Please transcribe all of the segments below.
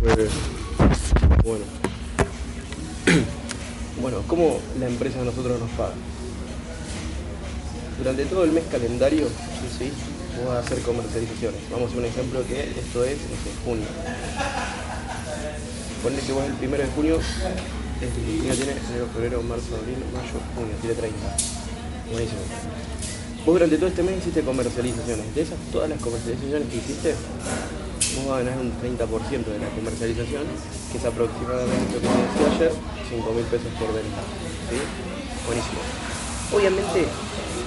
Pues, bueno. bueno, ¿cómo la empresa a nosotros nos paga? Durante todo el mes calendario, sí, vos a hacer comercializaciones. Vamos a un ejemplo que esto es, junio. Ponle que vos el primero de junio, el junio tiene enero, febrero, marzo, abril, mayo, junio, tiene 30. Buenísimo. Vos durante todo este mes hiciste comercializaciones. De esas, todas las comercializaciones que hiciste, vos vas a ganar un 30% de la comercialización, que es aproximadamente lo que te decía ayer, 5 mil pesos por venta. ¿sí? Buenísimo. Obviamente,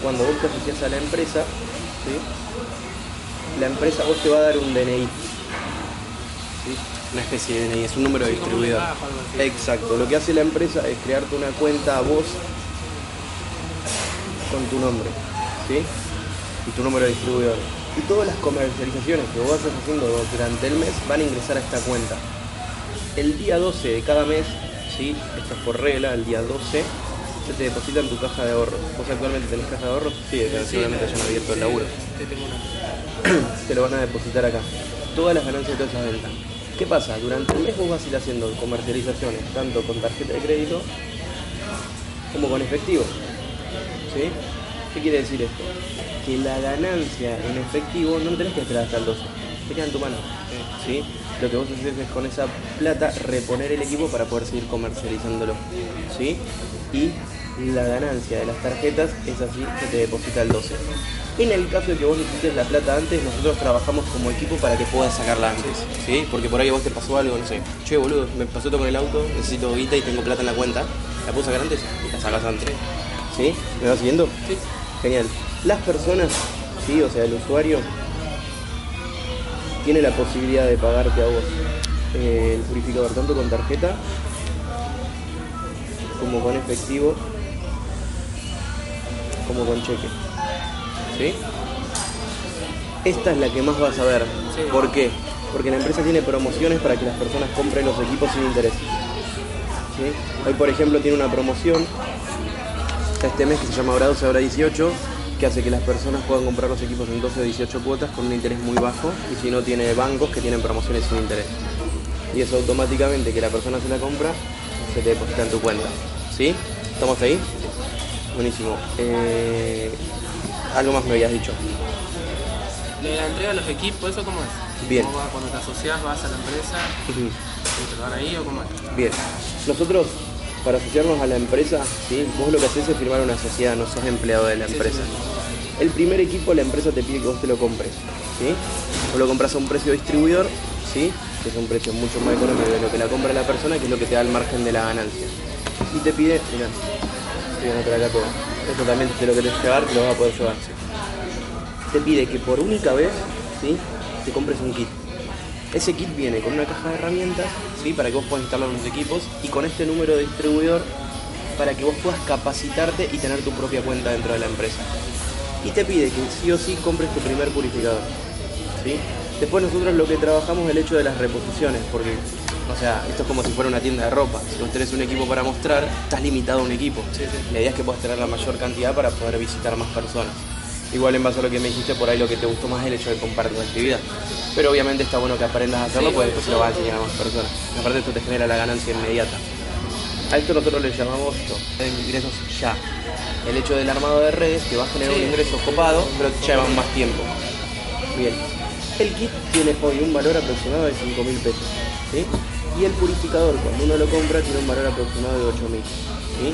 cuando vos te asocias a la empresa, ¿sí? la empresa vos te va a dar un DNI. ¿sí? Una especie de DNI, es un número de distribuidor. Exacto, lo que hace la empresa es crearte una cuenta a vos con tu nombre, ¿sí? Y tu número de distribuidor. Y todas las comercializaciones que vos vas haciendo durante el mes van a ingresar a esta cuenta. El día 12 de cada mes, ¿sí? Esto es por regla, el día 12 se te deposita en tu caja de ahorros. ¿Vos actualmente tenés caja de ahorros? Sí, seguramente hayan abierto el laburo. te lo van a depositar acá. Todas las ganancias de todas esas ventas. ¿Qué pasa? Durante el mes vos vas a ir haciendo comercializaciones, tanto con tarjeta de crédito como con efectivo. ¿Sí? ¿Qué quiere decir esto? Que la ganancia en efectivo no tenés que esperar hasta el 12. Te queda en tu mano. ¿Sí? Lo que vos haces es con esa plata reponer el equipo para poder seguir comercializándolo. ¿Sí? Y la ganancia de las tarjetas es así, que te deposita el 12. En el caso de que vos necesites la plata antes, nosotros trabajamos como equipo para que puedas sacarla antes, ¿sí? Porque por ahí vos te pasó algo, no sé, che boludo, me pasó todo con el auto, necesito guita y tengo plata en la cuenta, ¿la puedo sacar antes? Y la sacas antes. ¿Sí? ¿Me vas siguiendo? Sí. Genial. Las personas, sí, o sea, el usuario, tiene la posibilidad de pagarte a vos eh, el purificador tanto con tarjeta como con efectivo como con cheque. ¿Sí? Esta es la que más vas a ver. Sí. ¿Por qué? Porque la empresa tiene promociones para que las personas compren los equipos sin interés. ¿Sí? Hoy, por ejemplo, tiene una promoción este mes que se llama ahora 12, ahora 18, que hace que las personas puedan comprar los equipos en 12 o 18 cuotas con un interés muy bajo y si no tiene bancos que tienen promociones sin interés. Y eso automáticamente que la persona se la compra, se te deposita en tu cuenta. ¿Sí? ¿Estamos ahí? Buenísimo. Eh, algo más me habías dicho. La entrega de los equipos, ¿eso cómo es? Bien. ¿Vos vas- cuando te asociás vas a la empresa y te dan ahí o cómo es? Bien, nosotros para asociarnos a la empresa, ¿sí? vos lo que haces es firmar una sociedad, no sos empleado de la empresa. El primer equipo la empresa te pide que vos te lo compres, ¿sí? Vos lo compras a un precio distribuidor, ¿sí? que es un precio mucho más económico de lo que la compra la persona, que es lo que te da el margen de la ganancia. Y te pide, mirá, estoy viendo acá todo, esto también te lo querés llevar, te lo vas a poder llevar. Te pide que por única vez, ¿sí? te compres un kit. Ese kit viene con una caja de herramientas, Para que vos puedas instalar los equipos y con este número de distribuidor para que vos puedas capacitarte y tener tu propia cuenta dentro de la empresa. Y te pide que sí o sí compres tu primer purificador, ¿sí? Después nosotros lo que trabajamos es el hecho de las reposiciones, porque, o sea, esto es como si fuera una tienda de ropa. Si vos tenés un equipo para mostrar, estás limitado a un equipo. Sí, sí. La idea es que puedas tener la mayor cantidad para poder visitar más personas. Igual en base a lo que me dijiste, por ahí lo que te gustó más es el hecho de compartir tu actividad. Pero obviamente está bueno que aprendas a hacerlo, Sí, porque obvio, después se lo vas a enseñar a más personas. Aparte esto te genera la ganancia inmediata. A esto nosotros le llamamos esto, ingresos ya. El hecho del armado de redes te va a generar Sí. un ingreso copado, pero te lleva más tiempo. Bien. El kit tiene hoy un valor aproximado de 5 mil pesos. ¿sí? Y el purificador, cuando uno lo compra, tiene un valor aproximado de 8 mil. ¿sí?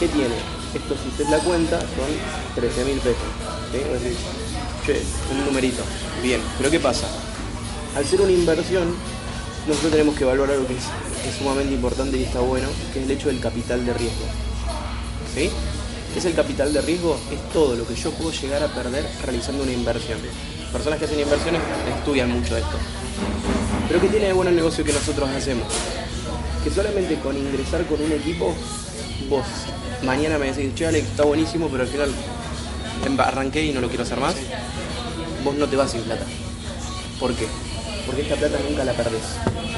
¿Qué tiene? Esto, si usted la cuenta, son 13 mil pesos. che, un numerito. Bien, pero ¿qué pasa? Al ser una inversión, nosotros tenemos que evaluar algo que es, es sumamente importante y está bueno, que es el hecho del capital de riesgo. ¿Sí? ¿Qué es el capital de riesgo? Es todo lo que yo puedo llegar a perder realizando una inversión. Personas que hacen inversiones estudian mucho esto. Pero ¿qué tiene de bueno el negocio que nosotros hacemos? Que solamente con ingresar con un equipo, vos mañana me decís, che Alex, está buenísimo, pero al final arranqué y no lo quiero hacer más, vos no te vas sin plata. ¿Por qué? Porque esta plata nunca la perdés.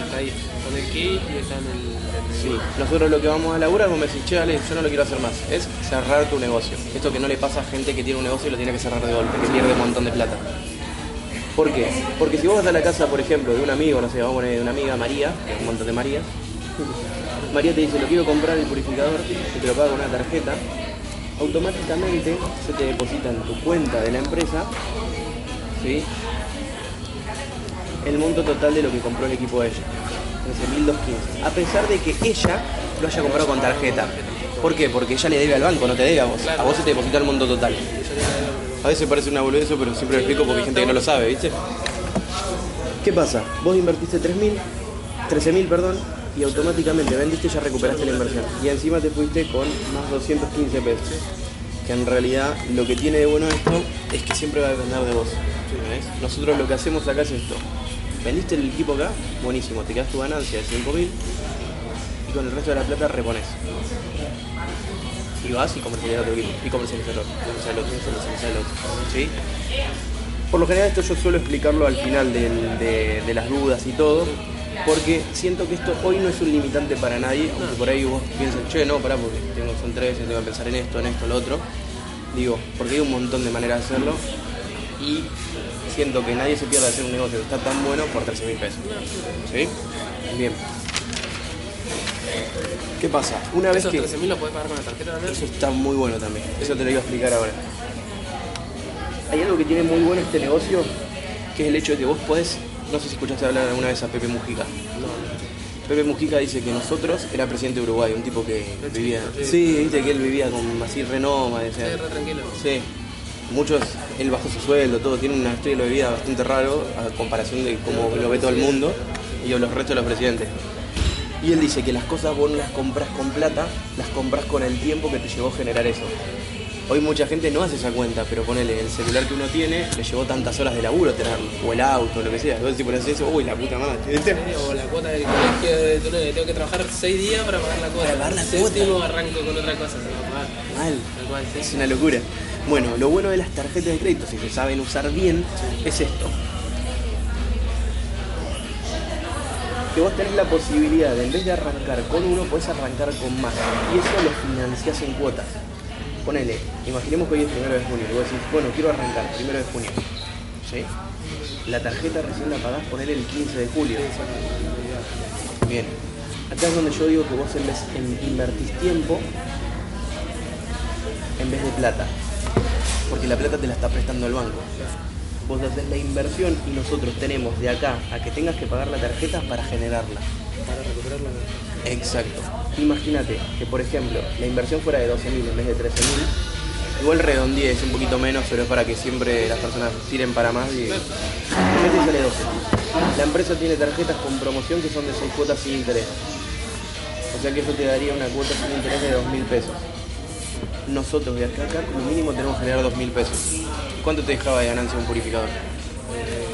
Está ahí, con el kit y está en el... Sí, nosotros lo que vamos a laburar, vos me decís, che, Ale, yo no lo quiero hacer más, es cerrar tu negocio. Esto que no le pasa a gente que tiene un negocio y lo tiene que cerrar de golpe, que pierde un montón de plata. ¿Por qué? Porque si vos vas a la casa, por ejemplo, de un amigo, no sé, vamos a poner de una amiga María, que es un montón de Marías, María te dice, lo quiero comprar el purificador, y te lo paga con una tarjeta, automáticamente se te deposita en tu cuenta de la empresa, ¿sí? El monto total de lo que compró el equipo de ella. 13.215. A pesar de que ella lo haya comprado con tarjeta. ¿Por qué? Porque ella le debe al banco, no te debe a vos. A vos se te deposita el monto total. A veces parece una boludez eso, pero siempre lo explico porque hay gente que no lo sabe, ¿viste? ¿Qué pasa? Vos invertiste 3.000, 13.000, perdón, y automáticamente vendiste y ya recuperaste la inversión. Y encima te fuiste con más 215 pesos. Que en realidad lo que tiene de bueno esto es que siempre va a depender de vos. Nosotros lo que hacemos acá es esto. Vendiste el equipo acá, buenísimo, te quedas tu ganancia de 5.000 y con el resto de la plata repones. Y vas y comercializas otro equipo, y comercializas otro, comercializas otro, comercializas otro. ¿Sí? Por lo general esto yo suelo explicarlo al final de las dudas y todo, porque siento que esto hoy no es un limitante para nadie, aunque por ahí vos piensas, che, no, pará, porque tengo, son tres, tengo que pensar en esto, en esto, en lo otro. Digo, porque hay un montón de maneras de hacerlo y siento que nadie se pierde de hacer un negocio que está tan bueno por 13 mil pesos. ¿Sí? Bien. ¿Qué pasa? Una vez ¿Esos que... 13.000 lo puedes pagar con la tarjeta también? Eso está muy bueno también. Eso te lo iba a explicar ahora. Hay algo que tiene muy bueno este negocio, que es el hecho de que vos podés, no sé si escuchaste hablar alguna vez a Pepe Mujica. Pepe Mujica dice que nosotros era presidente de Uruguay, un tipo que vivía. sí. Sí, viste que él vivía con así renoma, o Sí, re tranquilo. Sí. Muchos, él bajó su sueldo, todo, tiene un estilo de vida bastante raro a comparación de cómo lo ve todo el mundo y los restos de los presidentes. Y él dice que las cosas vos no las compras con plata, las compras con el tiempo que te llevó a generar eso. Hoy mucha gente no hace esa cuenta, pero ponele, el celular que uno tiene le llevó tantas horas de laburo tenerlo, o el auto, lo que sea. Entonces si pones eso, uy, la puta madre. ¿viste? O la cuota del colegio de tu nene, tengo que trabajar 6 días para pagar la cuota. Para pagar la Séptimo cuota. arranco con otra cosa, se. Mal. Cual, sí. Es una locura. Bueno, lo bueno de las tarjetas de crédito, si se saben usar bien, es esto. Que vos tenés la posibilidad de, en vez de arrancar con uno, podés arrancar con más. Y eso lo financiás en cuotas. Ponele, imaginemos que hoy es primero de junio. Y vos decís, bueno, quiero arrancar primero de junio. ¿Sí? La tarjeta recién la pagás, ponele el 15 de julio. Bien. Acá es donde yo digo que vos en vez en invertís tiempo en vez de plata. Porque la plata te la está prestando el banco. Vos haces la inversión y nosotros tenemos de acá a que tengas que pagar la tarjeta para generarla. Para recuperarla. Exacto. Imagínate que, por ejemplo, la inversión fuera de 12.000 en vez de 13.000. Igual redondeé, es un poquito menos, pero es para que siempre las personas tiren para más y... En vez de sale 12. La empresa tiene tarjetas con promoción que son de 6 cuotas sin interés. O sea que eso te daría una cuota sin interés de 2.000 pesos. Nosotros de acá a acá como mínimo tenemos que generar 2.000 pesos. ¿Cuánto te dejaba de ganancia un purificador? Eh,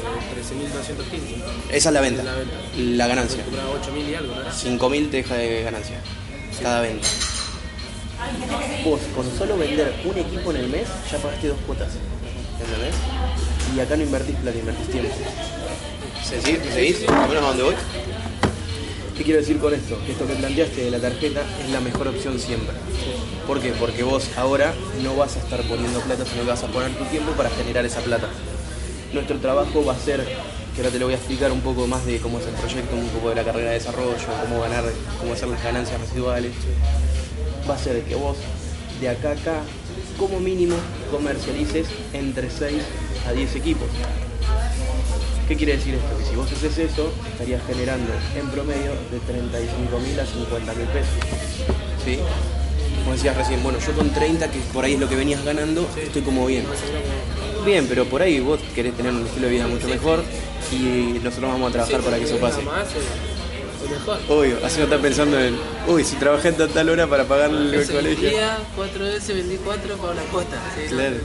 13.215. Esa es la venta. La venta. La ganancia. Cobraba 8.000 y algo, ¿no? 5.000 te deja de ganancia. Cada venta. Vos, con solo vender un equipo en el mes, ya pagaste dos cuotas. ¿Entendés? Y acá no invertís plata, invertís tiempo. ¿Se sigue? ¿Me seguís? ¿Más o menos a dónde voy? ¿Qué quiero decir con esto? Que esto que planteaste de la tarjeta es la mejor opción siempre. ¿Por qué? Porque vos ahora no vas a estar poniendo plata, sino que vas a poner tu tiempo para generar esa plata. Nuestro trabajo va a ser, que ahora te lo voy a explicar un poco más de cómo es el proyecto, un poco de la carrera de desarrollo, cómo ganar, cómo hacer las ganancias residuales. Va a ser que vos, de acá a acá, como mínimo, comercialices entre 6 a 10 equipos. ¿Qué quiere decir esto? Que si vos haces eso, estarías generando en promedio de 35 mil a 50 mil pesos. ¿Sí? Como decías recién, bueno, yo con 30, que por ahí es lo que venías ganando, estoy como bien. Bien, pero por ahí vos querés tener un estilo de vida mucho mejor y nosotros vamos a trabajar para que eso pase. Eh, mejor. Obvio, así no estás pensando en, uy, si trabajé en tal hora para pagar el colegio. día, cuatro veces vendí cuatro para una. Sí, no, Claro.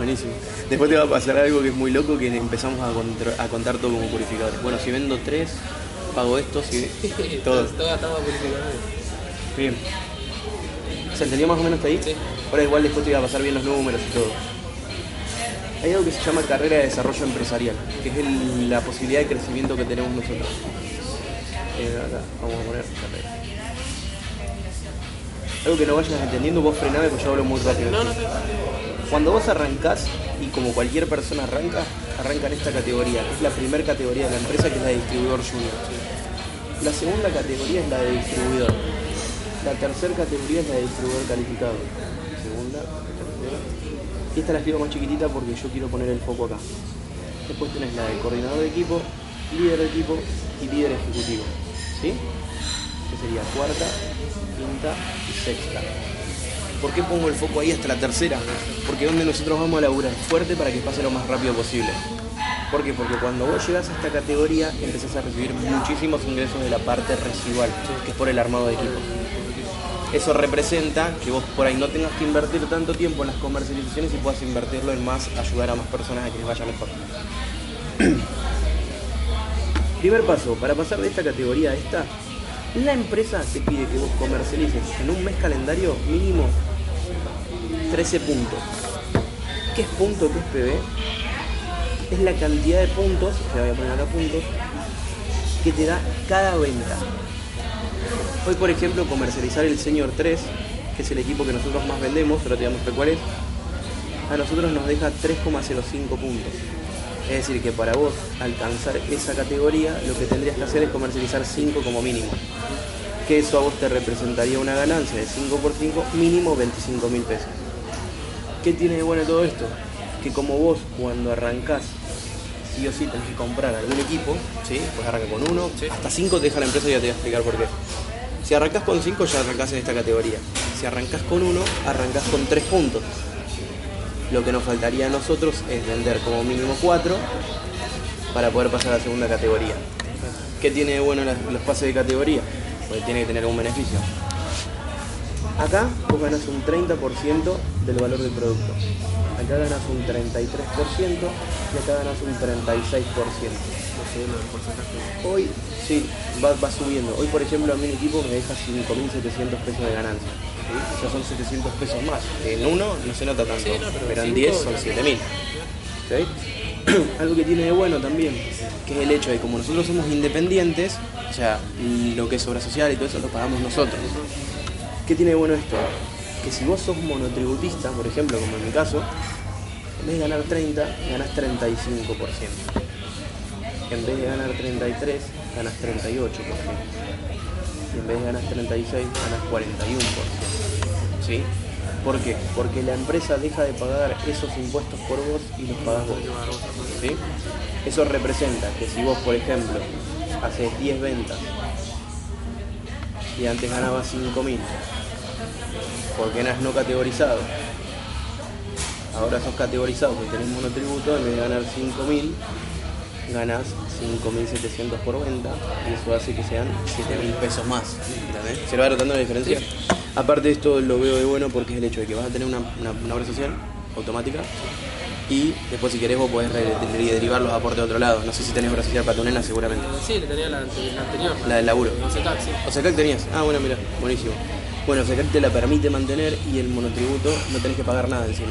Buenísimo. Después te va a pasar algo que es muy loco, que empezamos a, contar todo como purificadores. Bueno, si vendo tres, pago esto, si... todo. Todo purificadores. Bien. ¿Se entendió más o menos hasta ahí? Sí. Ahora igual después te iba a pasar bien los números y todo. Hay algo que se llama carrera de desarrollo empresarial, que es el- la posibilidad de crecimiento que tenemos nosotros. Eh, acá, vamos a poner carrera. Algo que no vayas entendiendo, vos frename porque yo hablo muy rápido. No, no sé. Cuando vos arrancás, y como cualquier persona arranca, arranca en esta categoría, que es la primera categoría de la empresa, que es la de distribuidor junior. La segunda categoría es la de distribuidor. La tercera categoría es la de distribuidor calificado. Segunda, tercera. Y esta la escribo más chiquitita porque yo quiero poner el foco acá. Después tenés la de coordinador de equipo, líder de equipo y líder ejecutivo. ¿Sí? Que sería cuarta, quinta y sexta. ¿Por qué pongo el foco ahí hasta la tercera? Porque donde nosotros vamos a laburar fuerte para que pase lo más rápido posible. ¿Por qué? Porque cuando vos llegas a esta categoría empezás a recibir muchísimos ingresos de la parte residual, que es por el armado de equipo. Eso representa que vos por ahí no tengas que invertir tanto tiempo en las comercializaciones y puedas invertirlo en más, ayudar a más personas a que les vaya mejor. Primer paso, para pasar de esta categoría a esta, la empresa te pide que vos comercialices en un mes calendario mínimo 13 puntos. ¿Qué es punto? ¿Qué es PB? Es la cantidad de puntos, te voy a poner acá puntos, que te da cada venta. Hoy, por ejemplo, comercializar el Senior 3, que es el equipo que nosotros más vendemos, pero te damos cuál es, a nosotros nos deja 3,05 puntos. Es decir, que para vos alcanzar esa categoría, lo que tendrías que hacer es comercializar 5 como mínimo. Que eso a vos te representaría una ganancia de 5 por 5, mínimo 25 mil pesos. ¿Qué tiene de bueno todo esto? Que como vos cuando arrancás, sí o sí tenés que comprar algún equipo, ¿sí? pues arranca con uno, hasta 5 te deja la empresa y ya te voy a explicar por qué. Si arrancás con 5 ya arrancás en esta categoría. Si arrancás con uno, arrancás con 3 puntos. Lo que nos faltaría a nosotros es vender como mínimo 4 para poder pasar a la segunda categoría. ¿Qué tiene de bueno los pases de categoría? Porque tiene que tener un beneficio. Acá vos ganas un 30% del valor del producto. Acá ganas un 33% y acá ganas un 36%. Hoy, sí, va, va subiendo. Hoy, por ejemplo, a mi equipo me deja 5.700 pesos de ganancia. ¿sí? Ya son 700 pesos más. En uno no se nota tanto, Sí, no, pero pero en cinco, 10 son no. 7.000. ¿sí? Algo que tiene de bueno también, que es el hecho de que como nosotros somos independientes, o sea, lo que es obra social y todo eso lo pagamos nosotros. ¿Qué tiene bueno esto? Que si vos sos monotributista, por ejemplo, como en mi caso, en vez de ganar 30, ganás 35%. En vez de ganar 33, ganas 38%. Y en vez de ganar 36, ganas 41%. ¿Sí? ¿Por qué? Porque la empresa deja de pagar esos impuestos por vos y los pagas vos. ¿Sí? Eso representa que si vos, por ejemplo, haces 10 ventas y antes ganabas 5.000, porque eras no categorizado, ahora sos categorizado porque tenés monotributo, en vez de ganar 5.000, ganas 5.700 por venta y eso hace que sean 7.000 pesos más. ¿Se va notando la diferencia? Aparte de esto lo veo de bueno porque es el hecho de que vas a tener una, una, una obra social automática y después si querés vos podés derivar los aportes de otro lado. No sé si tenés obra social patonena seguramente. Sí, le tenía la, ante- la anterior. La del laburo. No sé, sí. O sea, tenías. Ah, bueno, mira, buenísimo. Bueno, Secac te la permite mantener y el monotributo no tenés que pagar nada encima.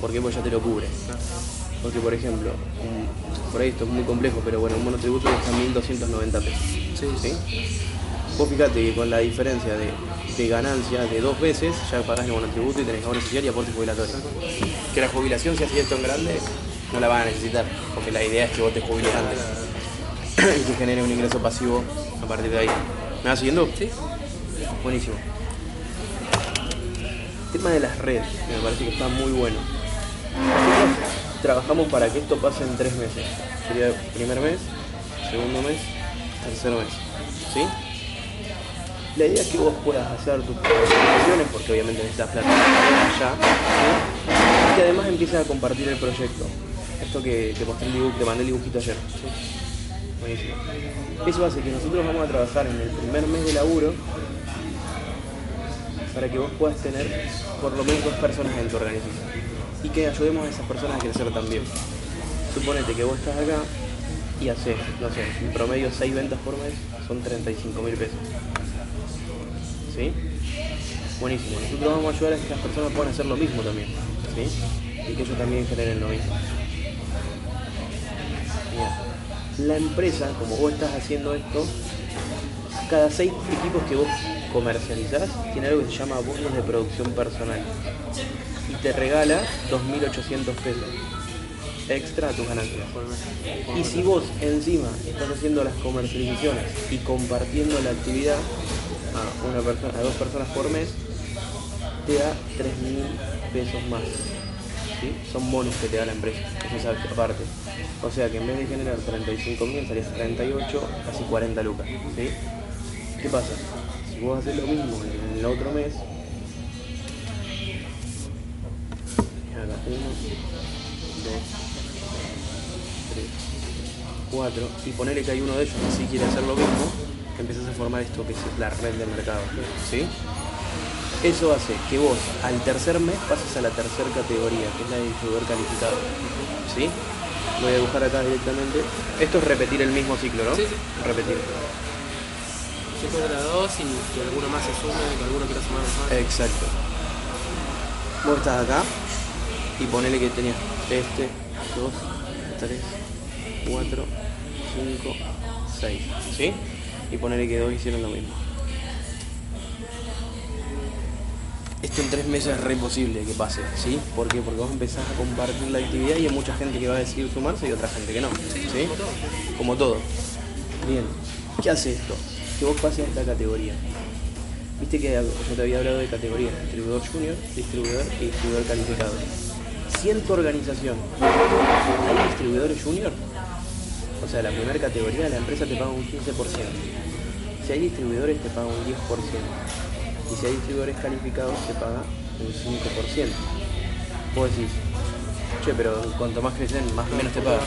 Porque ya te lo cubre. Porque, por ejemplo, un- por ahí esto es muy complejo, pero bueno, un monotributo está 1.290 pesos. Sí. ¿sí? Vos fijate que con la diferencia de, de ganancia de dos veces, ya pagás el monotributo y tenés ahorro social y aporte jubilatorio. Que la jubilación, si así esto en grande, no la van a necesitar, porque la idea es que vos te jubiles antes y que genere un ingreso pasivo a partir de ahí. ¿Me vas siguiendo? Sí. Buenísimo. Tema de las redes, me parece que está muy bueno. Nosotros trabajamos para que esto pase en tres meses. Sería primer mes, segundo mes, tercer mes. ¿Sí? La idea es que vos puedas hacer tus presentaciones, porque obviamente necesitas plata ¿sí? y que además empieces a compartir el proyecto. Esto que te mostré el dibujo, te mandé el dibujito ayer. Buenísimo. Eso hace que nosotros vamos a trabajar en el primer mes de laburo para que vos puedas tener por lo menos dos personas en tu organización y que ayudemos a esas personas a crecer también. Suponete que vos estás acá y haces, no sé, en promedio 6 ventas por mes, son 35 mil pesos. ¿Sí? Buenísimo. Nosotros vamos a ayudar a que las personas puedan hacer lo mismo también. ¿Sí? Y que ellos también generen lo mismo. Bien. La empresa, como vos estás haciendo esto, cada seis equipos que vos comercializás tiene algo que se llama bonos de producción personal. ¿Y te regala 2.800 pesos extra a tus ganancias. Y si vos encima estás haciendo las comercializaciones y compartiendo la actividad a, una persona, a dos personas por mes, te da 3.000 pesos más. ¿sí? Son bonos que te da la empresa, eso es aparte. O sea que en vez de generar 35.000 salías 38, casi 40 lucas. ¿sí? ¿Qué pasa? Si vos haces lo mismo en el otro mes, acá, uno, dos, tres, cuatro, y ponerle que hay uno de ellos que sí quiere hacer lo mismo, empiezas a formar esto que es la red de mercado. ¿sí? Eso hace que vos al tercer mes pases a la tercera categoría, que es la de distribuidor calificado. ¿Sí? Voy a dibujar acá directamente. Esto es repetir el mismo ciclo, ¿no? Sí, sí. Repetir. Yo de la 2 y que alguno más se sume, que alguno quiera sumar más. Exacto. Vos estás acá y ponele que tenías este, 2, 3, 4, 5, 6. ¿Sí? Y ponele que dos hicieron lo mismo. Esto en tres meses es re posible que pase, ¿sí? ¿Por qué? Porque vos empezás a compartir la actividad y hay mucha gente que va a decidir sumarse y otra gente que no. ¿Sí? Como todo. Bien. ¿Qué hace esto? Que vos pases a esta categoría. Viste que yo te había hablado de categorías, distribuidor junior, distribuidor y distribuidor calificado. Si en tu organización hay distribuidores junior, o sea, la primera categoría la empresa te paga un 15%. Si hay distribuidores te paga un 10%. Y si hay distribuidores calificados te paga un 5%. Vos decís, che, pero cuanto más crecen, más menos te paga.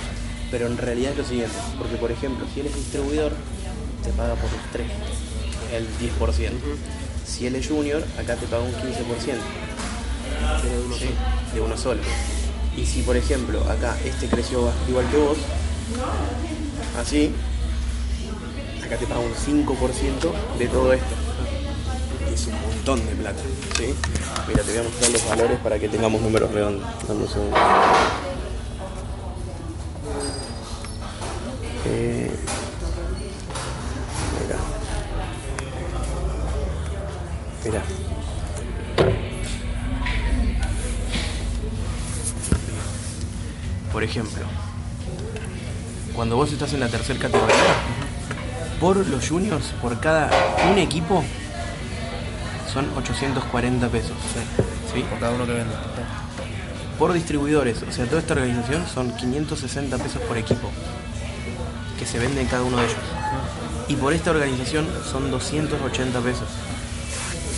Pero en realidad es lo siguiente, porque por ejemplo, si él es distribuidor, te paga por los 3, el 10%. Si él es junior, acá te paga un 15%. Pero de uno Sí, de uno solo. Y si por ejemplo acá este creció igual que vos, así, acá te paga un 5% de todo esto. Es un montón de plata. ¿sí? Mira, te voy a mostrar los valores para que tengamos números redondos. Dame un segundo. Eh, ejemplo, cuando vos estás en la tercera categoría, por los juniors, por cada un equipo, son 840 pesos. ¿sí? Por cada uno que venda. Por distribuidores, o sea, toda esta organización son 560 pesos por equipo que se vende en cada uno de ellos. Y por esta organización son 280 pesos.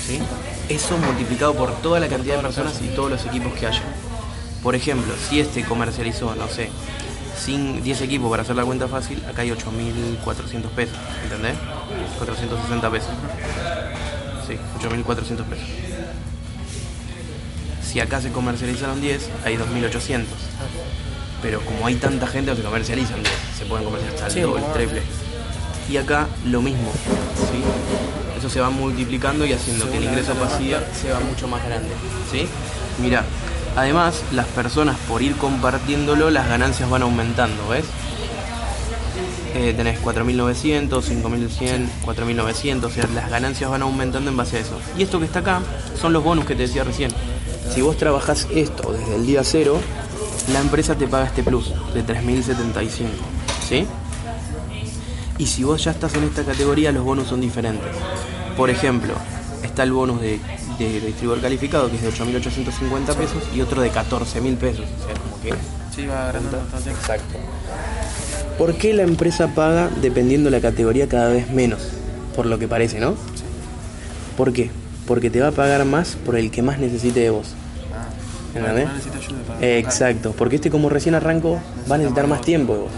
¿Sí? Eso multiplicado por toda la cantidad de personas y todos los equipos que haya. Por ejemplo, si este comercializó, no sé, sin 10 equipos para hacer la cuenta fácil, acá hay 8.400 pesos, ¿entendés? 460 pesos. Sí, 8.400 pesos. Si acá se comercializaron 10, hay 2.800. Pero como hay tanta gente, no se comercializan 10. Se pueden comercializar Sí, el doble, el como- triple. Y acá lo mismo. ¿sí? Eso se va multiplicando y haciendo que el ingreso pasivo sea mucho más grande. ¿sí? Mira, además las personas por ir compartiéndolo, las ganancias van aumentando, ¿ves? Eh, tenés 4.900, 5.100, 4.900, o sea, las ganancias van aumentando en base a eso. Y esto que está acá son los bonus que te decía recién. Si vos trabajás esto desde el día cero, la empresa te paga este plus de 3.075, ¿sí? Y si vos ya estás en esta categoría, los bonus son diferentes. Por ejemplo, está el bonus de, de distribuidor calificado, que es de 8.850 pesos, y otro de 14.000 pesos. O sea, como que Sí, va agrandando bastante. Exacto. ¿Por qué la empresa paga dependiendo la categoría cada vez menos? Por lo que parece, ¿no? ¿Por qué? Porque te va a pagar más por el que más necesite de vos. Ah, ¿Entendés? necesita ayuda para- Exacto, porque este como recién arrancó va a necesitar más tiempo de vos.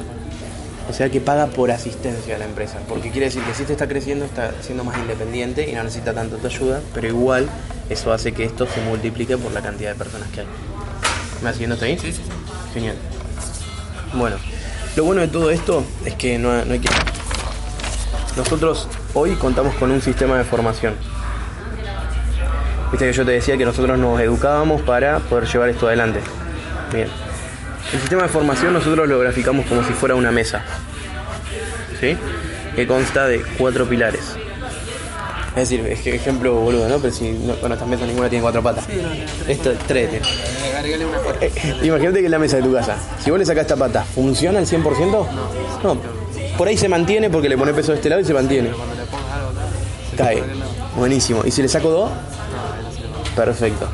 O sea que paga por asistencia a la empresa, porque quiere decir que si este está creciendo está siendo más independiente y no necesita tanto tu ayuda, pero igual eso hace que esto se multiplique por la cantidad de personas que hay. ¿Me vas siguiendo hasta ahí? Sí, sí, sí. Genial. Bueno, lo bueno de todo esto es que no, no hay que... Nosotros hoy contamos con un sistema de formación. Viste que yo te decía que nosotros nos educábamos para poder llevar esto adelante. Bien. El sistema de formación nosotros lo graficamos como si fuera una mesa. ¿Sí? Que consta de cuatro pilares. Es decir, es que ejemplo boludo, ¿no? Pero si, no, bueno, esta mesa ninguna tiene cuatro patas. Sí, no, Esto es tres. Eh, una Imagínate que es la mesa de tu casa. Si vos le sacás esta pata, ¿funciona al 100%? No. Por ahí se mantiene porque le pones peso de este lado y se mantiene. Cae. Buenísimo. ¿Y si le saco dos? Pone. Perfecto.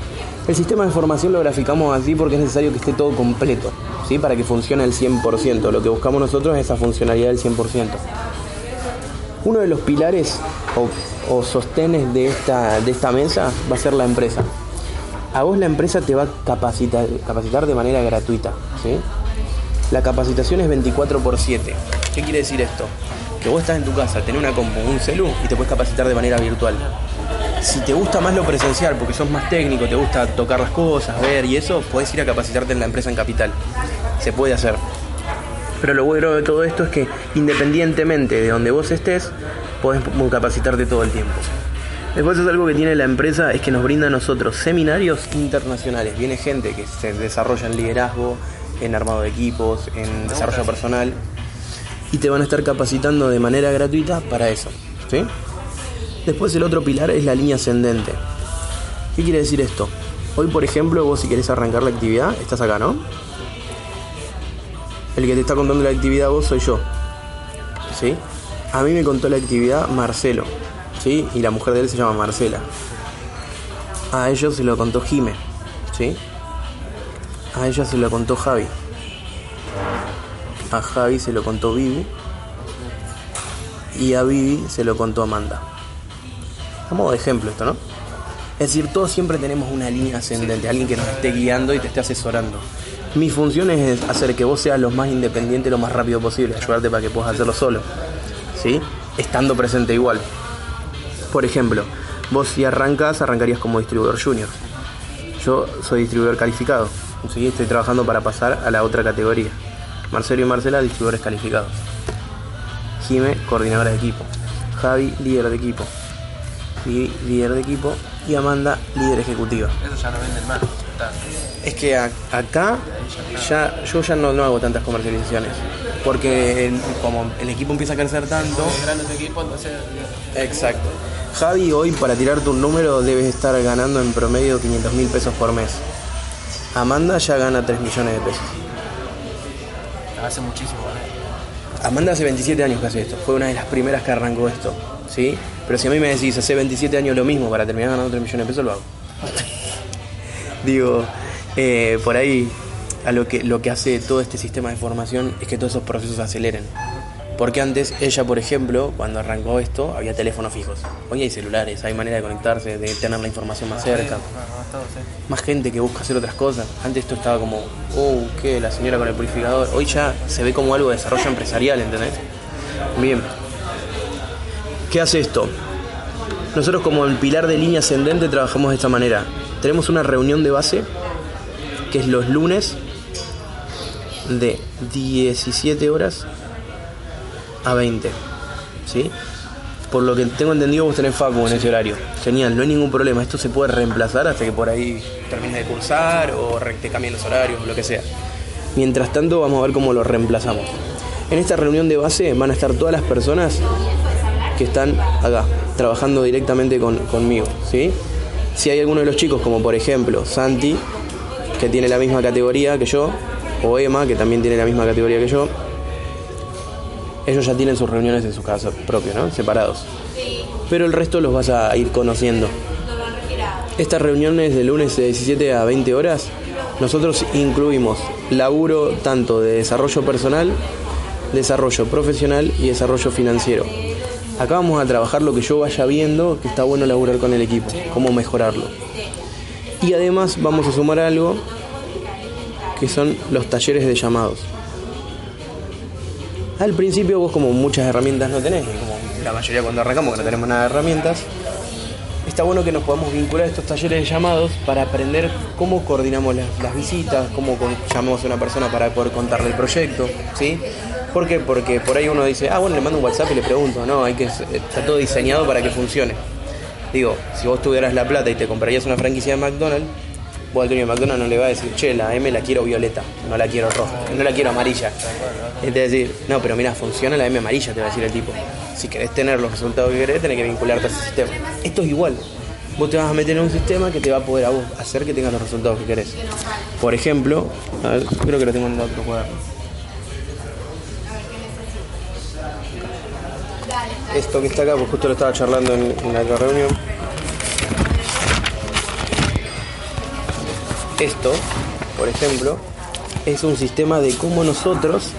El sistema de formación lo graficamos así porque es necesario que esté todo completo, Para que funcione al 100%. Lo que buscamos nosotros es esa funcionalidad del 100%. Uno de los pilares o, o sostenes de esta, de esta mesa va a ser la empresa. A vos la empresa te va a capacitar, capacitar de manera gratuita, ¿sí? La capacitación es 24 por 7. ¿Qué quiere decir esto? Que vos estás en tu casa, tenés una compu, un celu y te puedes capacitar de manera virtual. Si te gusta más lo presencial, porque sos más técnico, te gusta tocar las cosas, ver y eso, podés ir a capacitarte en la empresa en capital. Se puede hacer. Pero lo bueno de todo esto es que independientemente de donde vos estés, podés capacitarte todo el tiempo. Después es algo que tiene la empresa, es que nos brinda a nosotros seminarios internacionales. Viene gente que se desarrolla en liderazgo, en armado de equipos, en desarrollo personal, y te van a estar capacitando de manera gratuita para eso. ¿sí? Después el otro pilar es la línea ascendente. ¿Qué quiere decir esto? Hoy, por ejemplo, vos si querés arrancar la actividad, estás acá, ¿no? El que te está contando la actividad vos soy yo. ¿Sí? A mí me contó la actividad Marcelo. ¿Sí? Y la mujer de él se llama Marcela. A ellos se lo contó Jime. ¿Sí? A ella se lo contó Javi. A Javi se lo contó Vivi. Y a Vivi se lo contó Amanda. A modo de ejemplo esto, ¿no? Es decir, todos siempre tenemos una línea ascendente, alguien que nos esté guiando y te esté asesorando. Mi función es hacer que vos seas lo más independiente lo más rápido posible, ayudarte para que puedas hacerlo solo. ¿Sí? Estando presente igual. Por ejemplo, vos si arrancas, arrancarías como distribuidor junior. Yo soy distribuidor calificado. ¿sí? Estoy trabajando para pasar a la otra categoría. Marcelo y Marcela, distribuidores calificados. Jime, coordinadora de equipo. Javi, líder de equipo. Líder de equipo. Y Amanda, líder ejecutiva. Eso ya no venden más. Está. Es que a- acá ya, yo ya no, no hago tantas comercializaciones. Porque el- como el equipo empieza a crecer tanto. Equipo, entonces. Exacto. Javi hoy para tirarte un número debes estar ganando en promedio 500 mil pesos por mes. Amanda ya gana 3 millones de pesos. Hace muchísimo, ¿vale? Amanda hace 27 años que hace esto. Fue una de las primeras que arrancó esto. ¿Sí? Pero si a mí me decís hace 27 años lo mismo para terminar ganando 3 millones de pesos, lo hago. Digo, eh, por ahí a lo que, lo que hace todo este sistema de formación es que todos esos procesos se aceleren. Porque antes, ella, por ejemplo, cuando arrancó esto, había teléfonos fijos. Hoy hay celulares, hay manera de conectarse, de tener la información más cerca. Más, más todo, sí. Más gente que busca hacer otras cosas. Antes esto estaba como, oh, ¿qué? La señora con el purificador. Hoy ya se ve como algo de desarrollo empresarial, ¿entendés? Bien. ¿Qué hace esto? Nosotros como el pilar de línea ascendente trabajamos de esta manera. Tenemos una reunión de base que es los lunes de 17 horas a 20. ¿Sí? Por lo que tengo entendido vos tenés Facu en ese horario. Genial, no hay ningún problema. Esto se puede reemplazar hasta que por ahí termine de cursar o te cambien los horarios o lo que sea. Mientras tanto vamos a ver cómo lo reemplazamos. En esta reunión de base van a estar todas las personas que están acá, trabajando directamente con- conmigo. ¿sí? Si hay alguno de los chicos, como por ejemplo Santi, que tiene la misma categoría que yo, o Emma, que también tiene la misma categoría que yo, ellos ya tienen sus reuniones en su casa propio, ¿no? Separados. Pero el resto los vas a ir conociendo. Estas reuniones de lunes de 17 a 20 horas, nosotros incluimos laburo tanto de desarrollo personal, desarrollo profesional y desarrollo financiero. Acá vamos a trabajar lo que yo vaya viendo que está bueno laburar con el equipo, cómo mejorarlo. Y además vamos a sumar algo que son los talleres de llamados. Al principio vos como muchas herramientas no tenés, como la mayoría cuando arrancamos que no tenemos nada de herramientas, está bueno que nos podamos vincular a estos talleres de llamados para aprender cómo coordinamos las, visitas, cómo llamamos a una persona para poder contarle el proyecto, ¿sí? ¿Por qué? Porque por ahí uno dice, ah, bueno, le mando un WhatsApp y le pregunto, no, hay que, está todo diseñado para que funcione. Digo, si vos tuvieras la plata y te comprarías una franquicia de McDonald's, Vos al dueño de McDonald's no le vas a decir, che, la M la quiero violeta, no la quiero roja, no la quiero amarilla. Va a decir, no, pero mira, funciona la M amarilla, te va a decir el tipo. Si querés tener los resultados que querés, tenés que vincularte a ese sistema. Esto es igual. Vos te vas a meter en un sistema que te va a poder a vos hacer que tengas los resultados que querés. Por ejemplo, a ver, creo que lo tengo en el otro cuaderno. Esto que está acá, pues justo lo estaba charlando en, la reunión. Esto, por ejemplo, es un sistema de cómo nosotros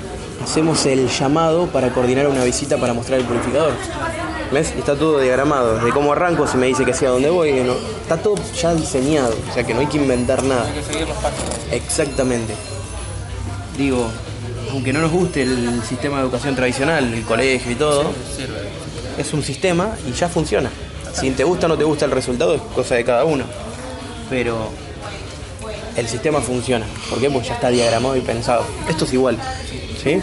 hacemos el llamado para coordinar una visita para mostrar el purificador. ¿Ves? Está todo diagramado. Desde cómo arranco, si me dice que sea dónde voy. Está todo ya diseñado. O sea que no hay que inventar nada. Hay que seguir los pasos. Exactamente. Digo, aunque no nos guste el sistema de educación tradicional, el colegio y todo. Es un sistema y ya funciona. Si te gusta o no te gusta el resultado es cosa de cada uno. Pero el sistema funciona. ¿Por qué? Pues ya está diagramado y pensado. Esto es igual. ¿Sí?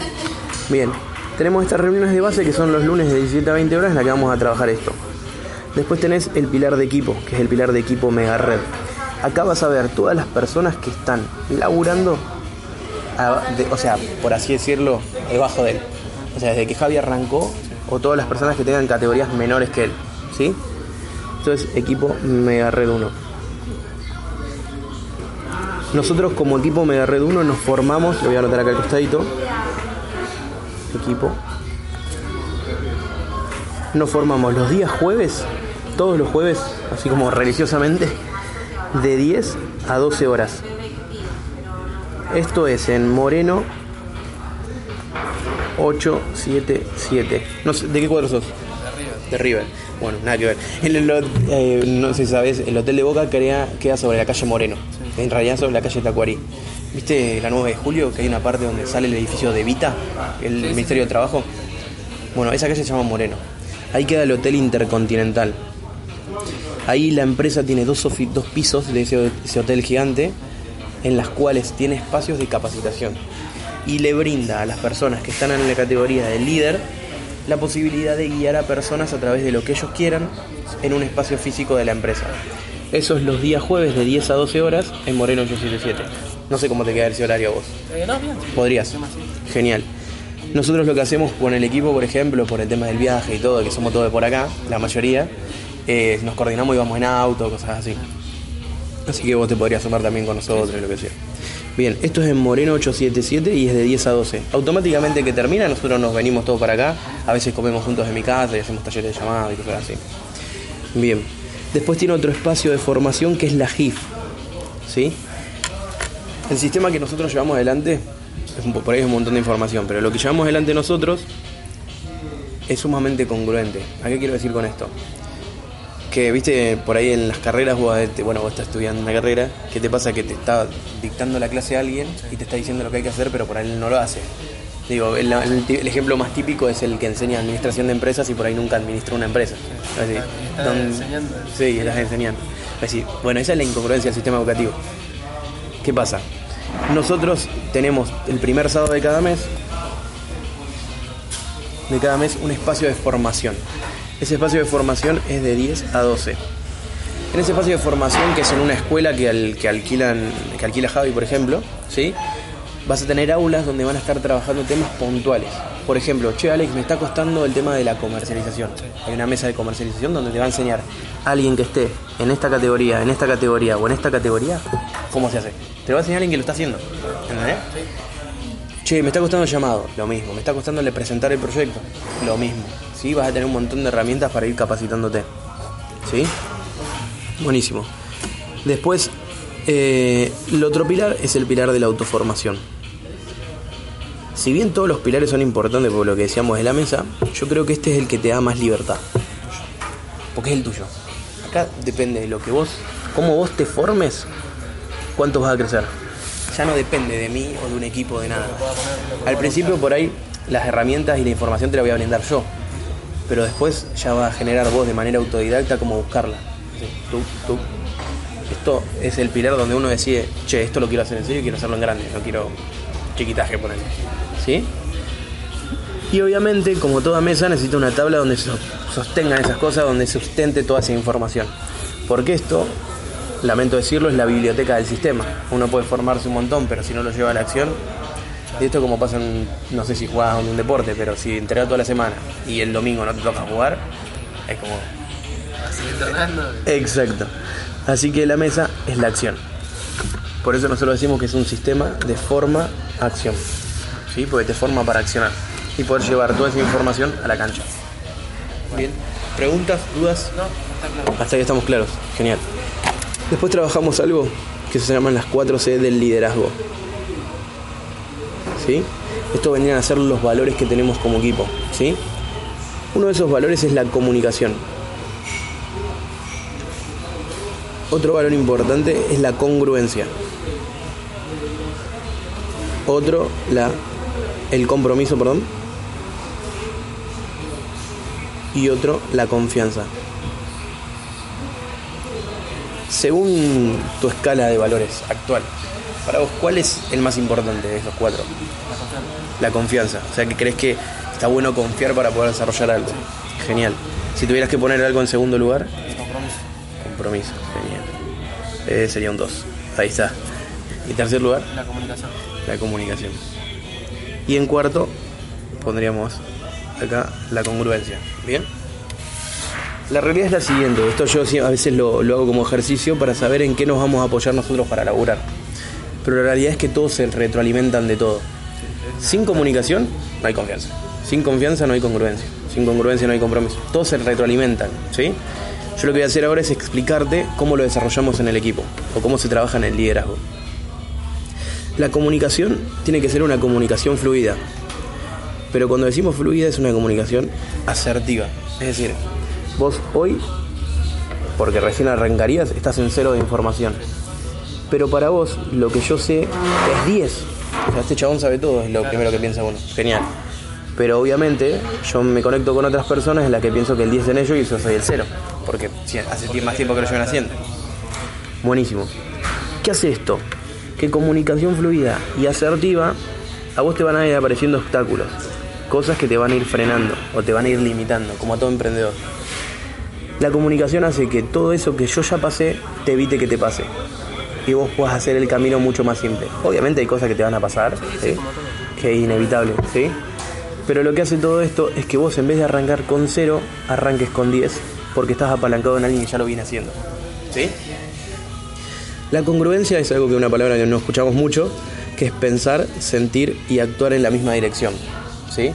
Bien. Tenemos estas reuniones de base que son los lunes de 17 a 20 horas en la que vamos a trabajar esto. Después tenés el pilar de equipo, que es el pilar de equipo Mega Red. Acá vas a ver todas las personas que están laburando, o sea, por así decirlo, debajo de él. O sea, desde que Javi arrancó, o todas las personas que tengan categorías menores que él. ¿Sí? Entonces, equipo Mega Red 1. Nosotros como equipo Mega Red 1 nos formamos, lo voy a anotar acá al costadito. Equipo. Nos formamos los días jueves, todos los jueves, así como religiosamente, de 10 a 12 horas. Esto es en Moreno 877. No sé, ¿de qué cuadro sos? De River. Bueno, nada que ver. El- el- eh, no sé si sabes, el hotel de Boca queda, queda sobre la calle Moreno. En realidad sobre la calle Tacuarí. ¿Viste la 9 de julio? Que hay una parte donde sale el edificio de Vita, el Ministerio de Trabajo. Bueno, esa calle se llama Moreno. Ahí queda el Hotel Intercontinental. Ahí la empresa tiene dos, dos pisos de ese, ese hotel gigante en las cuales tiene espacios de capacitación y le brinda a las personas que están en la categoría de líder la posibilidad de guiar a personas a través de lo que ellos quieran en un espacio físico de la empresa. Eso es los días jueves de 10 a 12 horas en Moreno 877. No sé cómo te queda ese horario a vos. Eh. Podrías. Genial. Nosotros lo que hacemos con el equipo, por ejemplo, por el tema del viaje y todo, que somos todos de por acá, la mayoría, eh, nos coordinamos y vamos en auto, cosas así. Así que vos te podrías sumar también con nosotros, lo que sea. Bien, esto es en Moreno 877 y es de 10 a 12. Automáticamente que termina, nosotros nos venimos todos para acá. A veces comemos juntos en mi casa y hacemos talleres de llamada y cosas así. Bien. Después tiene otro espacio de formación que es la GIF. ¿Sí? El sistema que nosotros llevamos adelante, por ahí es un montón de información, pero lo que llevamos adelante nosotros es sumamente congruente. ¿A qué quiero decir con esto? Que, viste, por ahí en las carreras, vos, te- bueno, vos estás estudiando una carrera, ¿qué te pasa? Que te está dictando la clase a alguien y te está diciendo lo que hay que hacer, pero por ahí no lo hace. Digo, el, el ti- el ejemplo más típico es el que enseña administración de empresas y por ahí nunca administró una empresa. Así, Está don- enseñando. Sí, estás enseñando. Así, bueno, esa es la incongruencia del sistema educativo. ¿Qué pasa? Nosotros tenemos el primer sábado de cada mes, de cada mes, un espacio de formación. Ese espacio de formación es de 10 a 12. En ese espacio de formación, que es en una escuela que, al- que alquilan, que alquila Javi, por ejemplo, ¿sí? vas a tener aulas donde van a estar trabajando temas puntuales. Por ejemplo, che Alex, me está costando el tema de la comercialización. Hay una mesa de comercialización donde te va a enseñar alguien que esté en esta categoría, en esta categoría o en esta categoría, cómo se hace. Te va a enseñar alguien que lo está haciendo. ¿Entendés? Che, me está costando el llamado, lo mismo. Me está costando presentar el proyecto, lo mismo. ¿Sí? Vas a tener un montón de herramientas para ir capacitándote. ¿Sí? Buenísimo. Después, eh, el otro pilar es el pilar de la autoformación. Si bien todos los pilares son importantes por lo que decíamos de la mesa, yo creo que este es el que te da más libertad. Porque es el tuyo. Acá depende de lo que vos, cómo vos te formes, cuánto vas a crecer. Ya no depende de mí o de un equipo, de nada. Al principio por ahí las herramientas y la información te la voy a brindar yo. Pero después ya va a generar vos de manera autodidacta cómo buscarla. Tú, tú. Esto es el pilar donde uno decide, che, esto lo quiero hacer en serio quiero hacerlo en grande, no quiero chiquitaje por ahí. ¿Sí? Y obviamente, como toda mesa, necesita una tabla donde se sostengan esas cosas, donde sustente toda esa información. Porque esto lamento decirlo, es la biblioteca del sistema. Uno puede formarse un montón, pero si no lo lleva a la acción, esto como pasa en, no sé si jugás en un deporte, pero si entregas toda la semana y el domingo no te toca jugar, es como... Así entrenando. Exacto. Así que la mesa es la acción. Por eso nosotros decimos que es un sistema de forma-acción. ¿Sí? Porque te forma para accionar y poder llevar toda esa información a la cancha. Bien. ¿Preguntas? ¿Dudas? No, está claro. Hasta ahí estamos claros. Genial. Después trabajamos algo que se llaman las 4C del liderazgo. ¿Sí? Esto vendrían a ser los valores que tenemos como equipo. ¿Sí? Uno de esos valores es la comunicación. Otro valor importante es la congruencia. Otro, la, el compromiso, perdón. Y otro, la confianza. Según tu escala de valores actual, para vos, ¿cuál es el más importante de esos cuatro? La confianza. O sea, que crees que está bueno confiar para poder desarrollar algo. Genial. Si tuvieras que poner algo en segundo lugar, compromiso. compromiso. Genial. Eh, sería un 2. Ahí está. Y tercer lugar, La comunicación. la comunicación. Y en cuarto, pondríamos acá la congruencia. ¿Bien? La realidad es la siguiente, esto yo sí- a veces lo, lo hago como ejercicio para saber en qué nos vamos a apoyar nosotros para laburar. Pero la realidad es que todos se retroalimentan de todo. Sin comunicación no hay confianza. Sin confianza no hay congruencia. Sin congruencia no hay compromiso. Todos se retroalimentan, ¿sí? Yo lo que voy a hacer ahora es explicarte cómo lo desarrollamos en el equipo o cómo se trabaja en el liderazgo. La comunicación tiene que ser una comunicación fluida. Pero cuando decimos fluida es una comunicación asertiva. Es decir, vos hoy, porque recién arrancarías, estás en cero de información. Pero para vos, lo que yo sé es 10. O este chabón sabe todo, es lo primero que piensa uno. Genial. Pero obviamente yo me conecto con otras personas en las que pienso que el 10 en ellos y yo soy el 0. Porque hace más tiempo que lo llevan haciendo. Buenísimo. ¿Qué hace esto? Que comunicación fluida y asertiva a vos te van a ir apareciendo obstáculos, cosas que te van a ir frenando o te van a ir limitando, como a todo emprendedor. La comunicación hace que todo eso que yo ya pasé te evite que te pase y vos puedas hacer el camino mucho más simple. Obviamente hay cosas que te van a pasar, ¿sí? que es inevitable, ¿sí? Pero lo que hace todo esto es que vos en vez de arrancar con 0, arranques con 10, porque estás apalancado en alguien que ya lo viene haciendo. ¿Sí? La congruencia es algo que una palabra que no escuchamos mucho, que es pensar, sentir y actuar en la misma dirección. ¿Sí?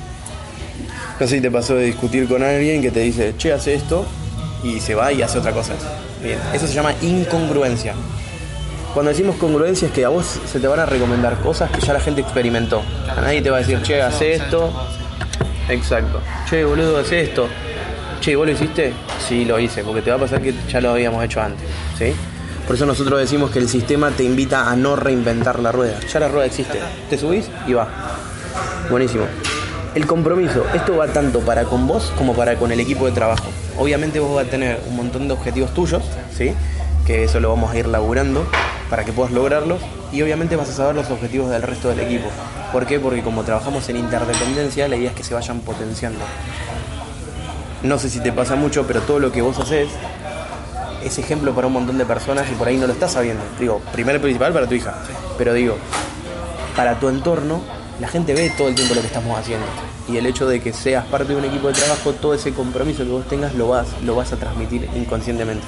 No sé si te pasó de discutir con alguien que te dice, che, hace esto, y se va y hace otra cosa. Bien, eso se llama incongruencia. Cuando decimos congruencia es que a vos se te van a recomendar cosas que ya la gente experimentó. A nadie te va a decir, che, hace esto. Exacto. Che, boludo, hace esto. Che, ¿vos lo hiciste? Sí, lo hice, porque te va a pasar que ya lo habíamos hecho antes. ¿Sí? Por eso nosotros decimos que el sistema te invita a no reinventar la rueda. Ya la rueda existe. Te subís y va. Buenísimo. El compromiso, esto va tanto para con vos como para con el equipo de trabajo. Obviamente vos vas a tener un montón de objetivos tuyos, ¿sí? Que eso lo vamos a ir laburando para que puedas lograrlos. Y obviamente vas a saber los objetivos del resto del equipo. ¿Por qué? Porque como trabajamos en interdependencia, la idea es que se vayan potenciando. No sé si te pasa mucho, pero todo lo que vos haces es ejemplo para un montón de personas y por ahí no lo estás sabiendo. Digo, primero principal para tu hija. Pero digo, para tu entorno, la gente ve todo el tiempo lo que estamos haciendo. Y el hecho de que seas parte de un equipo de trabajo, todo ese compromiso que vos tengas lo vas, lo vas a transmitir inconscientemente.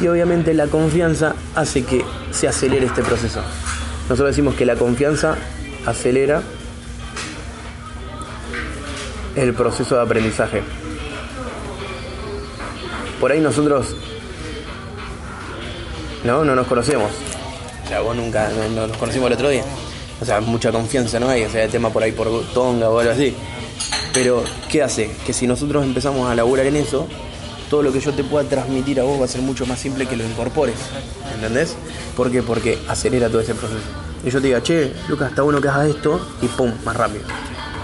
Y obviamente la confianza hace que se acelere este proceso. Nosotros decimos que la confianza acelera el proceso de aprendizaje. Por ahí nosotros no, no nos conocemos. O sea, vos nunca no, no nos conocimos el otro día. O sea, mucha confianza no hay, o sea, el tema por ahí por tonga o algo así. Pero, ¿qué hace? Que si nosotros empezamos a laburar en eso, todo lo que yo te pueda transmitir a vos va a ser mucho más simple que lo incorpores. ¿Entendés? ¿Por qué? Porque acelera todo ese proceso. Y yo te diga, che, Lucas, está bueno que hagas esto, y pum, más rápido.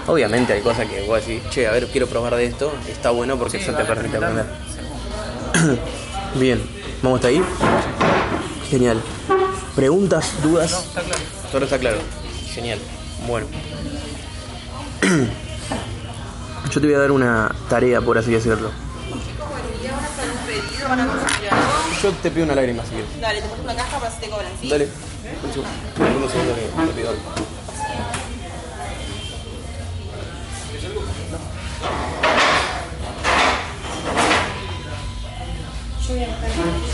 Obviamente hay cosas que vos decís, che, a ver, quiero probar de esto, está bueno porque eso te permite aprender. Bien, ¿vamos hasta ahí? Genial. ¿Preguntas, dudas? Está claro. Todo está claro. Genial. Bueno. Yo te voy a dar una tarea, por así decirlo. ¿Ya van a a algo? yo te pido una lágrima si quieres. Dale, te pones una caja para si te cobran, ¿sí? Dale. Un segundo. Un segundo que te pido algo. Sí,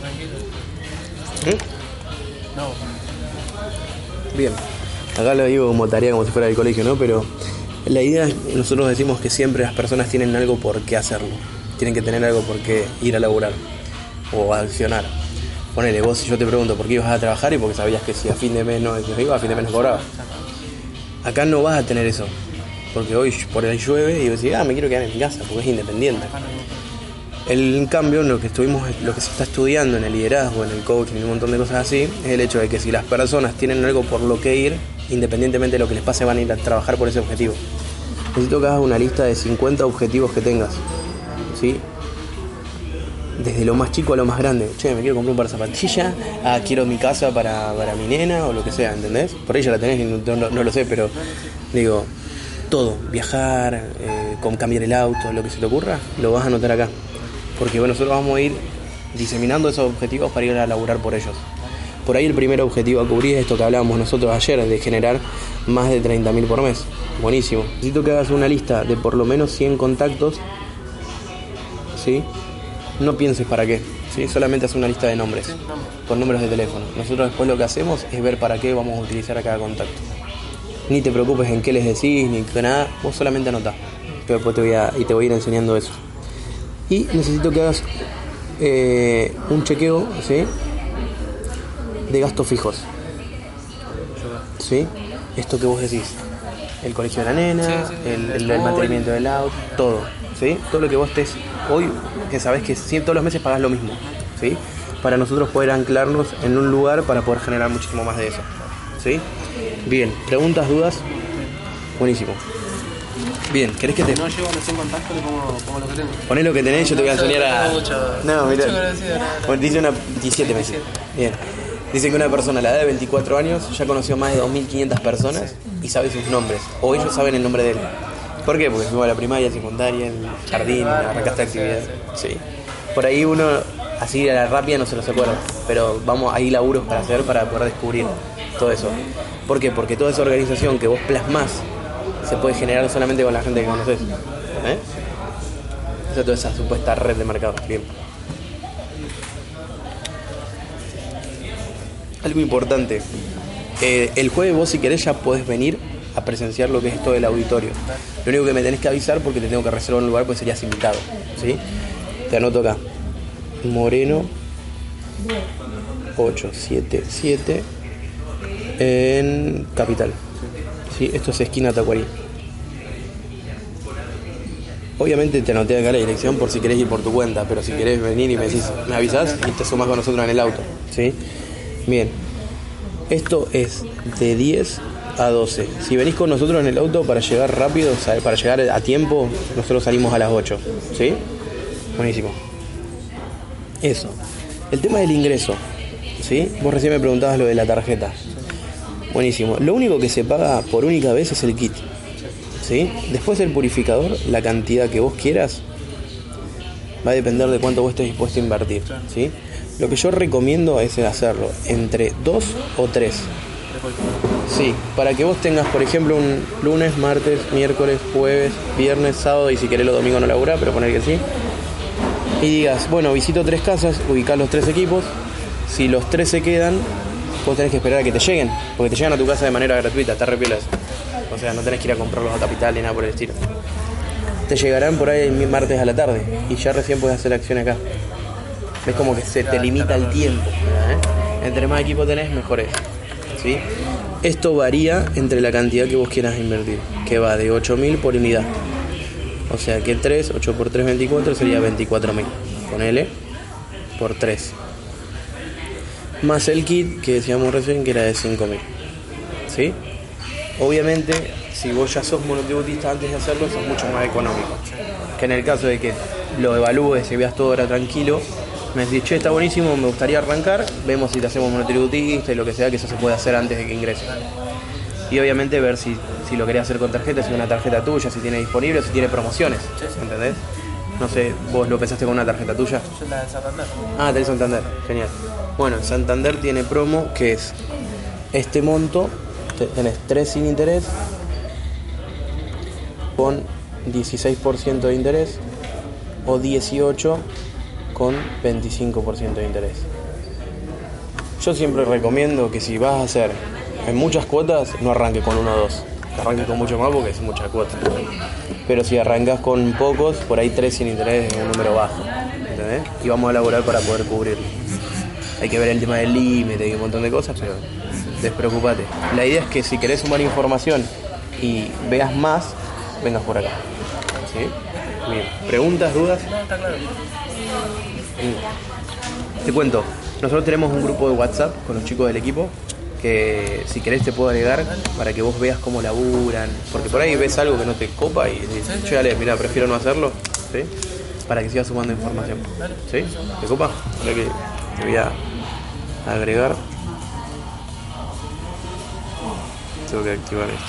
tranquilo? No, Bien, acá lo digo como tarea, como si fuera del colegio, ¿no? Pero la idea, es- nosotros decimos que siempre las personas tienen algo por qué hacerlo. Tienen que tener algo por qué ir a laburar o a accionar. Ponele, vos si yo te pregunto por qué ibas a trabajar y porque sabías que si a fin de mes no no iba, a fin de mes no cobraba. Acá no vas a tener eso. Porque hoy por ahí llueve y vos decís, ah, me quiero quedar en mi casa porque es independiente. El, en cambio, lo que estuvimos, lo que se está estudiando en el liderazgo, en el coaching y un montón de cosas así, es el hecho de que si las personas tienen algo por lo que ir, independientemente de lo que les pase, van a ir a trabajar por ese objetivo. Necesito que hagas una lista de 50 objetivos que tengas. ¿Sí? Desde lo más chico a lo más grande. Che, me quiero comprar un par de zapatillas. Ah, quiero mi casa para, para mi nena o lo que sea, ¿entendés? Por ahí ya la tenés no, lo sé, pero digo, todo, viajar, eh, cambiar el auto, lo que se te ocurra, lo vas a anotar acá. Porque bueno, nosotros vamos a ir diseminando esos objetivos para ir a laburar por ellos. Por ahí el primer objetivo a cubrir es esto que hablábamos nosotros ayer, de generar más de 30.000 por mes. Buenísimo. Necesito que hagas una lista de por lo menos 100 contactos. ¿Sí? No pienses para qué. ¿sí? Solamente haz una lista de nombres. Con números de teléfono. Nosotros después lo que hacemos es ver para qué vamos a utilizar a cada contacto. Ni te preocupes en qué les decís, ni nada. Vos solamente anotá. Pero después te voy a, y te voy a ir enseñando eso. Y necesito que hagas eh, un chequeo, ¿sí? De gastos fijos. ¿Sí? Esto que vos decís. El colegio de la nena, Sí, sí, el, el mantenimiento del auto, todo. ¿Sí? Todo lo que vos estés hoy, que sabés que todos los meses pagás lo mismo. ¿Sí? Para nosotros poder anclarnos en un lugar para poder generar muchísimo más de eso. ¿Sí? Bien, preguntas, dudas. Buenísimo. Bien, ¿querés que te no llego a los 100 contactos, le pongo, pongo lo que tengo. Poné lo que tenés, yo te voy a enseñar a. No, mira. Bueno, dice una 17 meses. Bien. Dice que una persona a la edad de 24 años ya conoció más de 2.500 personas y sabe sus nombres. O ellos saben el nombre de él. ¿Por qué? Porque fuimos a la primaria, secundaria, el jardín, arrancaste actividad. Sí. Por ahí uno, así a la rápida no se los acuerda. Pero vamos, hay laburos para hacer para poder descubrir todo eso. ¿Por qué? Porque toda esa organización que vos plasmás se puede generar solamente con la gente que conoces. ¿Eh? Esa es toda esa supuesta red de mercado. Bien. Algo importante. eh, el jueves vos si querés ya podés venir a presenciar lo que es todo el auditorio. Lo único que me tenés que avisar porque te tengo que reservar un lugar porque serías invitado. ¿sí? Te anoto acá. Moreno 877 en Capital. ¿Sí? Esto es esquina Tacuarí. Obviamente te anoté acá la dirección por si querés ir por tu cuenta, pero si querés venir y me decís, me avisás y te sumás con nosotros en el auto. ¿Sí? Bien. Esto es de 10 a 12. Si venís con nosotros en el auto para llegar rápido, para llegar a tiempo, nosotros salimos a las 8. ¿Sí? Buenísimo. Eso. El tema del ingreso. ¿Sí? Vos recién me preguntabas lo de la tarjeta. Buenísimo. Lo único que se paga por única vez es el kit. ¿Sí? Después del purificador, la cantidad que vos quieras va a depender de cuánto vos estés dispuesto a invertir. ¿Sí? Lo que yo recomiendo es hacerlo entre dos o tres. Sí, para que vos tengas, por ejemplo, un lunes, martes, miércoles, jueves, viernes, sábado y si querés los domingos no laburá, pero poner que sí. Y digas, bueno, visito tres casas, ubicás los tres equipos. Si los tres se quedan, vos tenés que esperar a que te lleguen, porque te llegan a tu casa de manera gratuita, está re piola eso. O sea, no tenés que ir a comprarlos a capital ni nada por el estilo. te llegarán por ahí el martes a la tarde y ya recién puedes hacer acción acá. Es como que se te limita el tiempo. ¿eh? Entre más equipo tenés, mejor es. ¿sí? Esto varía entre la cantidad que vos quieras invertir, que va de 8.000 por unidad. O sea que 3, 8 por 3, 24 sería 24.000. Ponele por 3. Más el kit que decíamos recién que era de 5.000. ¿Sí? Obviamente, si vos ya sos monotributista antes de hacerlo, sos mucho más económico. Que en el caso de que lo evalúes y veas todo ahora tranquilo, me decís, che, está buenísimo, me gustaría arrancar, vemos si te hacemos monotributista y lo que sea, que eso se puede hacer antes de que ingreses. Y obviamente ver si, si lo querés hacer con tarjeta, si es una tarjeta tuya, si tiene disponible, si tiene promociones, ¿entendés? No sé, vos lo pensaste con una tarjeta tuya. Yo la de Santander. Ah, tenés Santander, genial. Bueno, Santander tiene promo que es este monto, te- tenés 3 sin interés, con 16% de interés, o 18 con 25% de interés. Yo siempre recomiendo que si vas a hacer en muchas cuotas, no arranque con uno o dos. Arranque con mucho más porque es mucha cuota. Pero si arrancas con pocos, por ahí tres sin interés es un número bajo. ¿Entendés? Y vamos a elaborar para poder cubrirlo. Hay que ver el tema del límite y un montón de cosas, pero despreocupate. La idea es que si querés sumar información y veas más, vengas por acá. ¿Sí? Bien. ¿Preguntas, dudas? No, está claro. Te cuento, nosotros tenemos un grupo de WhatsApp con los chicos del equipo que si querés te puedo agregar para que vos veas cómo laburan, porque por ahí ves algo que no te copa y dices, che, dale, mira, prefiero no hacerlo. Para que sigas sumando información. ¿Sí? ¿Te copa? Ahora que te voy a agregar. Tengo que activar esto.